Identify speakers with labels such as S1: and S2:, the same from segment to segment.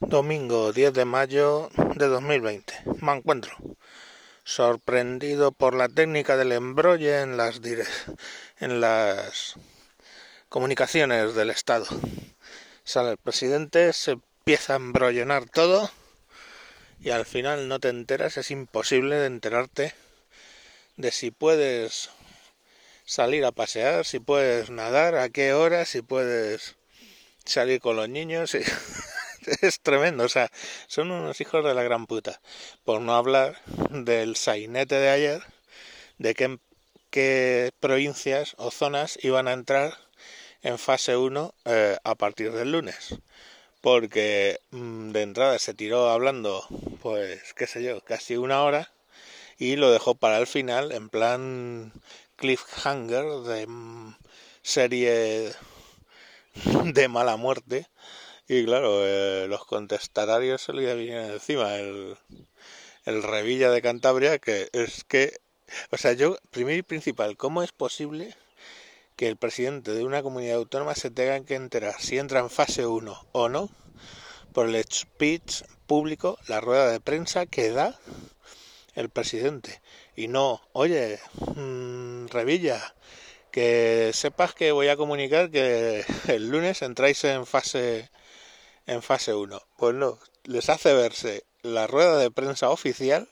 S1: Domingo 10 de mayo de 2020. Me encuentro sorprendido por la técnica del embrolle en las en las comunicaciones del Estado. Sale el presidente, se empieza a embrollonar todo y al final no te enteras, es imposible de enterarte de si puedes salir a pasear, si puedes nadar, a qué hora, si puedes salir con los niños. es tremendo, o sea, son unos hijos de la gran puta. Por no hablar del sainete de ayer, de qué, qué provincias o zonas iban a entrar en fase 1 eh, a partir del lunes. Porque mm, de entrada se tiró hablando, pues, qué sé yo, casi una hora y lo dejó para el final en plan cliffhanger de mm, serie de mala muerte y claro, eh, los contestatarios se le encima. El, el Revilla de Cantabria, que es que, o sea, yo, primero y principal, ¿cómo es posible que el presidente de una comunidad autónoma se tenga que enterar si entra en fase 1 o no por el speech público, la rueda de prensa que da el presidente? Y no, oye, mmm, Revilla, que sepas que voy a comunicar que el lunes entráis en fase en fase 1. Pues no, les hace verse la rueda de prensa oficial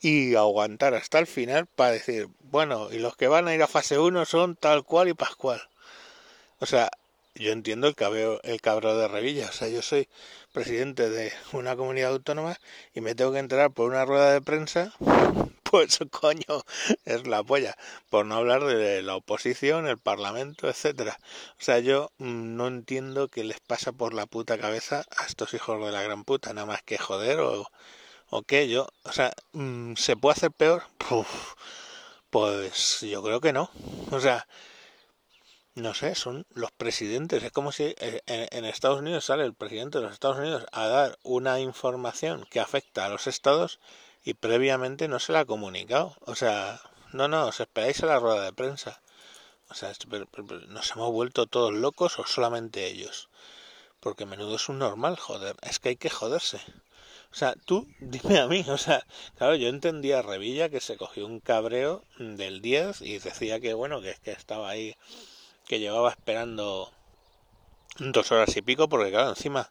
S1: y aguantar hasta el final para decir, bueno, y los que van a ir a fase 1 son tal cual y pascual. O sea, yo entiendo el cabreo, el cabreo de Revilla, o sea, yo soy presidente de una comunidad autónoma y me tengo que enterar por una rueda de prensa pues coño, es la polla. Por no hablar de la oposición, el parlamento, etcétera. O sea, yo mm, no entiendo qué les pasa por la puta cabeza a estos hijos de la gran puta, nada más que joder o, o qué. Yo, o sea, mm, ¿se puede hacer peor? pues yo creo que no. O sea, no sé, son los presidentes. Es como si eh, en, Estados Unidos sale el presidente de los Estados Unidos a dar una información que afecta a los estados y previamente no se la ha comunicado. O sea, no, no, os esperáis a la rueda de prensa. O sea, ¿nos hemos vuelto todos locos o solamente ellos? Porque menudo es un normal, joder. Es que hay que joderse. O sea, tú dime a mí, o sea, claro, yo entendía a Revilla que se cogió un cabreo del 10 y decía que, bueno, que es que estaba ahí, que llevaba esperando dos horas y pico, porque claro, encima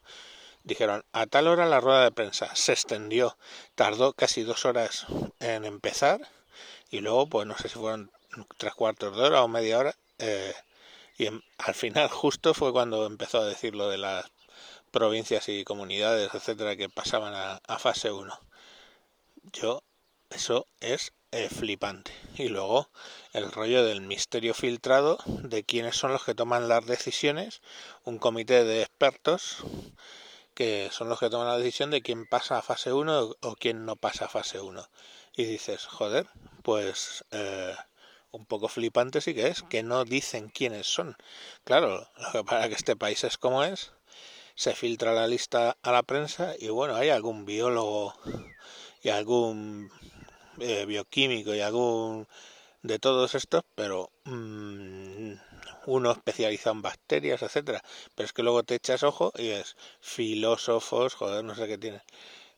S1: Dijeron, a tal hora la rueda de prensa se extendió, tardó casi dos horas en empezar y luego, pues no sé si fueron tres cuartos de hora o media hora eh, y al final justo fue cuando empezó a decir lo de las provincias y comunidades, etcétera, que pasaban a, fase 1. Yo, eso es eh, flipante. Y luego el rollo del misterio filtrado de quiénes son los que toman las decisiones, un comité de expertos que son los que toman la decisión de quién pasa a fase 1 o quién no pasa a fase 1. Y dices, joder, pues eh, un poco flipante sí que es, que no dicen quiénes son. Claro, para que este país es como es, se filtra la lista a la prensa y bueno, hay algún biólogo y algún eh, bioquímico y algún de todos estos, pero mmm, uno especializado en bacterias, etcétera, pero es que luego te echas ojo y es filósofos, joder, no sé qué tiene,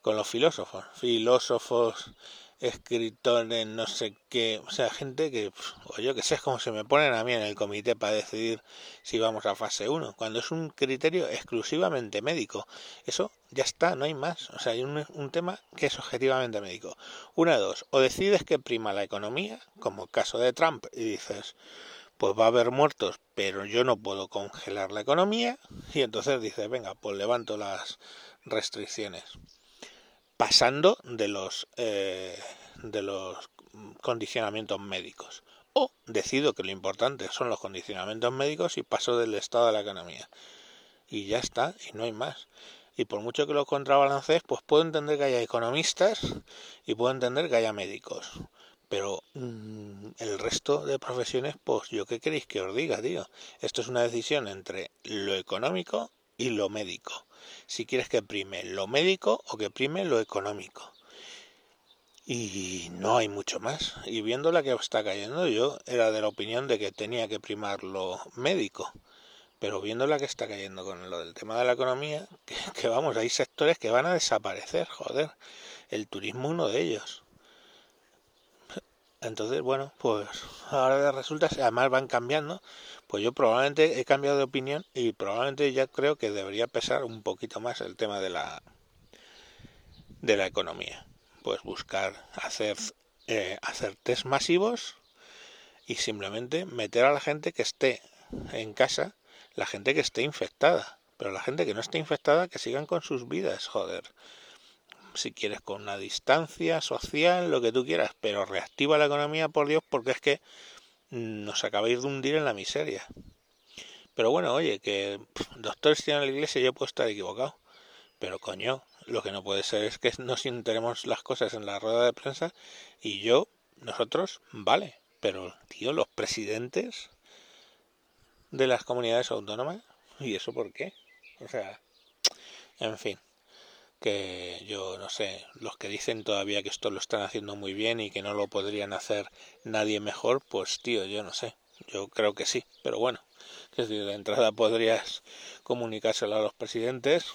S1: con los filósofos, filósofos, escritores, no sé qué, o sea, gente que, o yo que sé, es como se me ponen a mí en el comité para decidir si vamos a fase 1, cuando es un criterio exclusivamente médico. Eso ya está, no hay más. O sea, hay un, un tema que es objetivamente médico. Una dos, o decides que prima la economía, como el caso de Trump, y dices, pues va a haber muertos, pero yo no puedo congelar la economía y entonces dice, venga, pues levanto las restricciones. Pasando de los eh, de los condicionamientos médicos. O decido que lo importante son los condicionamientos médicos y paso del estado de la economía. Y ya está, y no hay más. Y por mucho que lo contrabalancees, pues puedo entender que haya economistas y puedo entender que haya médicos. Pero mm, el resto de profesiones, pues yo qué queréis que os diga, tío. Esto es una decisión entre lo económico y lo médico. Si quieres que prime lo médico o que prime lo económico. Y no hay mucho más. Y viendo la que está cayendo, yo era de la opinión de que tenía que primar lo médico. pero viendo la que está cayendo con lo del tema de la economía, que, vamos, hay sectores que van a desaparecer, joder, el turismo uno de ellos. Entonces, bueno, pues ahora resulta, además van cambiando, pues yo probablemente he cambiado de opinión y probablemente ya creo que debería pesar un poquito más el tema de la de la economía. Pues buscar hacer eh, hacer test masivos y simplemente meter a la gente que esté en casa la gente que esté infectada. Pero la gente que no esté infectada, que sigan con sus vidas, joder. Si quieres con una distancia social, lo que tú quieras, pero reactiva la economía, por Dios, porque es que nos acabáis de hundir en la miseria. Pero bueno, oye, que doctores tienen la iglesia, yo puedo estar equivocado. Pero coño, lo que no puede ser es que nos enteremos las cosas en la rueda de prensa y yo, nosotros, vale. Pero, tío, los presidentes de las comunidades autónomas. ¿Y eso por qué? O sea, en fin, que yo no sé, los que dicen todavía que esto lo están haciendo muy bien y que no lo podrían hacer nadie mejor, pues tío, yo no sé, yo creo que sí, pero bueno, que decir, de entrada podrías comunicárselo a los presidentes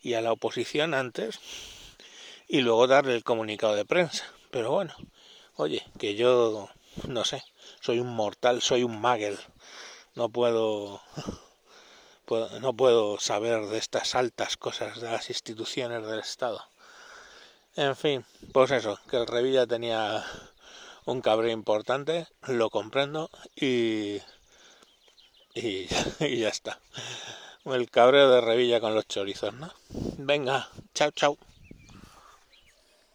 S1: y a la oposición antes y luego darle el comunicado de prensa, pero bueno, oye, que yo no sé, soy un mortal, soy un magel no puedo, no puedo saber de estas altas cosas de las instituciones del Estado. En fin, pues eso, que el Revilla tenía un cabreo importante, lo comprendo y, y, ya está. El cabreo de Revilla con los chorizos, ¿no? Venga, chao, chao.